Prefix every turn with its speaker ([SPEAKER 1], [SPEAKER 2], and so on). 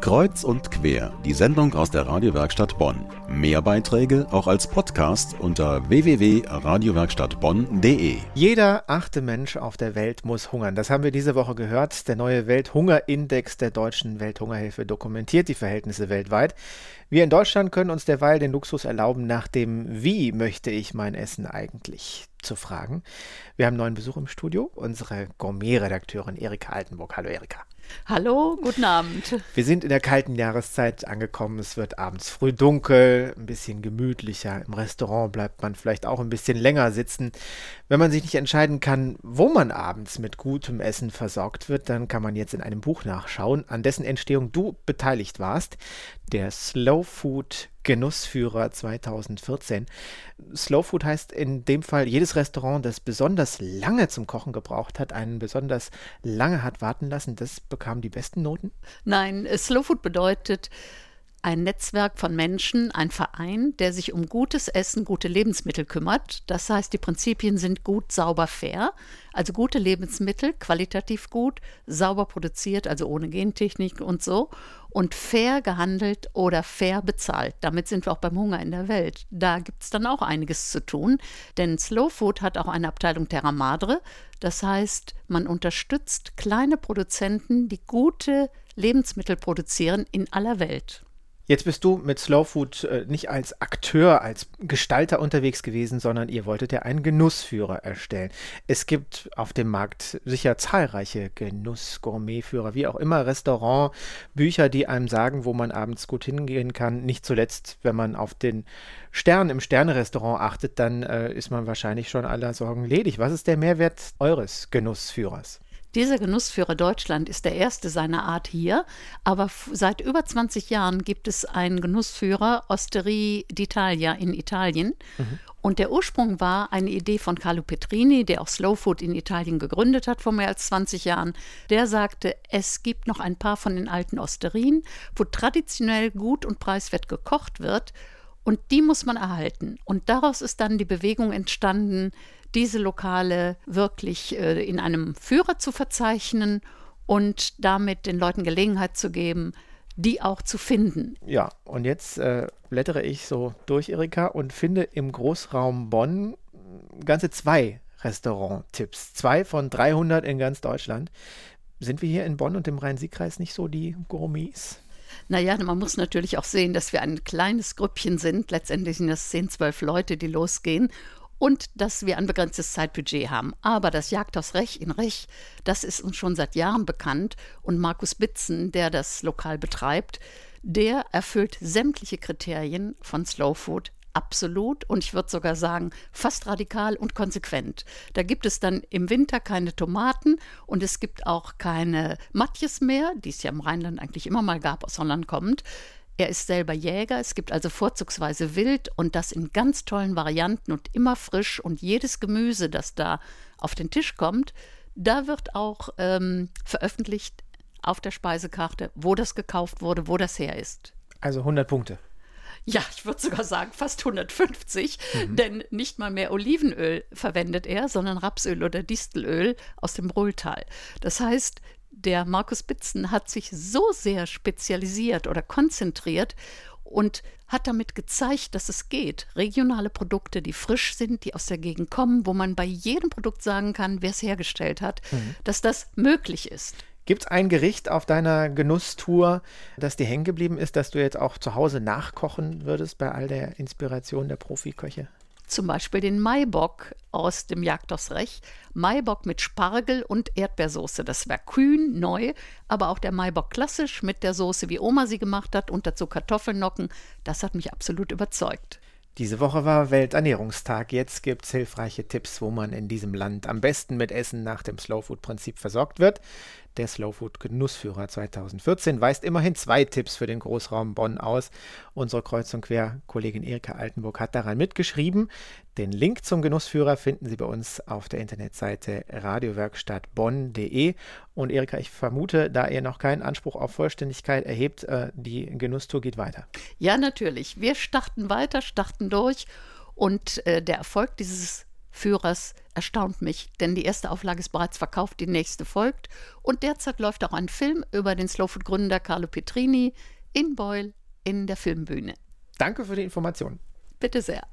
[SPEAKER 1] Kreuz und quer, die Sendung aus der Radiowerkstatt Bonn. Mehr Beiträge auch als Podcast unter www.radiowerkstattbonn.de.
[SPEAKER 2] Jeder achte Mensch auf der Welt muss hungern. Das haben wir diese Woche gehört. Der neue Welthungerindex der Deutschen Welthungerhilfe dokumentiert die Verhältnisse weltweit. Wir in Deutschland können uns derweil den Luxus erlauben, nach dem Wie möchte ich mein Essen eigentlich zu fragen. Wir haben neuen Besuch im Studio, unsere Gourmet-Redakteurin Erika Altenburg. Hallo Erika.
[SPEAKER 3] Hallo, guten Abend.
[SPEAKER 2] Wir sind in der kalten Jahreszeit angekommen. Es wird abends früh dunkel, ein bisschen gemütlicher. Im Restaurant bleibt man vielleicht auch ein bisschen länger sitzen. Wenn man sich nicht entscheiden kann, wo man abends mit gutem Essen versorgt wird, dann kann man jetzt in einem Buch nachschauen, an dessen Entstehung du beteiligt warst. Der Slow Food Genussführer 2014. Slow Food heißt in dem Fall jedes Restaurant, das besonders lange zum Kochen gebraucht hat, einen besonders lange hat warten lassen, das bekam die besten Noten?
[SPEAKER 3] Nein, Slow Food bedeutet, ein Netzwerk von Menschen, ein Verein, der sich um gutes Essen, gute Lebensmittel kümmert. Das heißt, die Prinzipien sind gut, sauber, fair. Also gute Lebensmittel, qualitativ gut, sauber produziert, also ohne Gentechnik und so. Und fair gehandelt oder fair bezahlt. Damit sind wir auch beim Hunger in der Welt. Da gibt es dann auch einiges zu tun. Denn Slow Food hat auch eine Abteilung Terra Madre. Das heißt, man unterstützt kleine Produzenten, die gute Lebensmittel produzieren in aller Welt.
[SPEAKER 2] Jetzt bist du mit Slow Food äh, nicht als Akteur, als Gestalter unterwegs gewesen, sondern ihr wolltet ja einen Genussführer erstellen. Es gibt auf dem Markt sicher zahlreiche Genuss-Gourmetführer, wie auch immer, Restaurantbücher, die einem sagen, wo man abends gut hingehen kann. Nicht zuletzt, wenn man auf den Stern im Sternerestaurant achtet, dann äh, ist man wahrscheinlich schon aller Sorgen ledig. Was ist der Mehrwert eures Genussführers?
[SPEAKER 3] Dieser Genussführer Deutschland ist der erste seiner Art hier, aber seit über 20 Jahren gibt es einen Genussführer Osterie d'Italia in Italien. Mhm. Und der Ursprung war eine Idee von Carlo Petrini, der auch Slow Food in Italien gegründet hat vor mehr als 20 Jahren. Der sagte, es gibt noch ein paar von den alten Osterien, wo traditionell gut und preiswert gekocht wird. Und die muss man erhalten. Und daraus ist dann die Bewegung entstanden, diese Lokale wirklich äh, in einem Führer zu verzeichnen und damit den Leuten Gelegenheit zu geben, die auch zu finden.
[SPEAKER 2] Ja, und jetzt äh, blättere ich so durch, Erika, und finde im Großraum Bonn ganze zwei Restaurant-Tipps. Zwei von 300 in ganz Deutschland. Sind wir hier in Bonn und im Rhein-Sieg-Kreis nicht so die Gourmets?
[SPEAKER 3] Naja, man muss natürlich auch sehen, dass wir ein kleines Grüppchen sind. Letztendlich sind das 10, 12 Leute, die losgehen und dass wir ein begrenztes Zeitbudget haben. Aber das Jagdhaus Rech in Rech, das ist uns schon seit Jahren bekannt und Markus Bitzen, der das Lokal betreibt, der erfüllt sämtliche Kriterien von Slow Food absolut und ich würde sogar sagen fast radikal und konsequent. Da gibt es dann im Winter keine Tomaten und es gibt auch keine Matjes mehr, die es ja im Rheinland eigentlich immer mal gab, aus Holland kommend. Er ist selber Jäger, es gibt also vorzugsweise Wild und das in ganz tollen Varianten und immer frisch und jedes Gemüse, das da auf den Tisch kommt, da wird auch ähm, veröffentlicht auf der Speisekarte, wo das gekauft wurde, wo das her ist.
[SPEAKER 2] Also 100 Punkte.
[SPEAKER 3] Ja, ich würde sogar sagen fast 150, mhm. denn nicht mal mehr Olivenöl verwendet er, sondern Rapsöl oder Distelöl aus dem Ruhrtal. Das heißt, der Markus Bitzen hat sich so sehr spezialisiert oder konzentriert und hat damit gezeigt, dass es geht. Regionale Produkte, die frisch sind, die aus der Gegend kommen, wo man bei jedem Produkt sagen kann, wer es hergestellt hat, mhm. dass das möglich ist.
[SPEAKER 2] Gibt es ein Gericht auf deiner Genusstour, das dir hängen geblieben ist, das du jetzt auch zu Hause nachkochen würdest bei all der Inspiration der Profiköche?
[SPEAKER 3] Zum Beispiel den Maibock aus dem Jagdhaus Rech. Maibock mit Spargel und Erdbeersoße. Das war kühn, neu, aber auch der Maibock klassisch mit der Soße, wie Oma sie gemacht hat, und dazu Kartoffelnocken. Das hat mich absolut überzeugt.
[SPEAKER 2] Diese Woche war Welternährungstag. Jetzt gibt es hilfreiche Tipps, wo man in diesem Land am besten mit Essen nach dem Slowfood-Prinzip versorgt wird. Der Slowfood Genussführer 2014 weist immerhin zwei Tipps für den Großraum Bonn aus. Unsere Kreuz und Quer Kollegin Erika Altenburg hat daran mitgeschrieben. Den Link zum Genussführer finden Sie bei uns auf der Internetseite radiowerkstattbonn.de. Und Erika, ich vermute, da ihr noch keinen Anspruch auf Vollständigkeit erhebt, äh, die Genusstour geht weiter.
[SPEAKER 3] Ja, natürlich. Wir starten weiter, starten durch. Und äh, der Erfolg dieses Führers erstaunt mich, denn die erste Auflage ist bereits verkauft, die nächste folgt. Und derzeit läuft auch ein Film über den Slowfood-Gründer Carlo Petrini in Beul in der Filmbühne.
[SPEAKER 2] Danke für die Information.
[SPEAKER 3] Bitte sehr.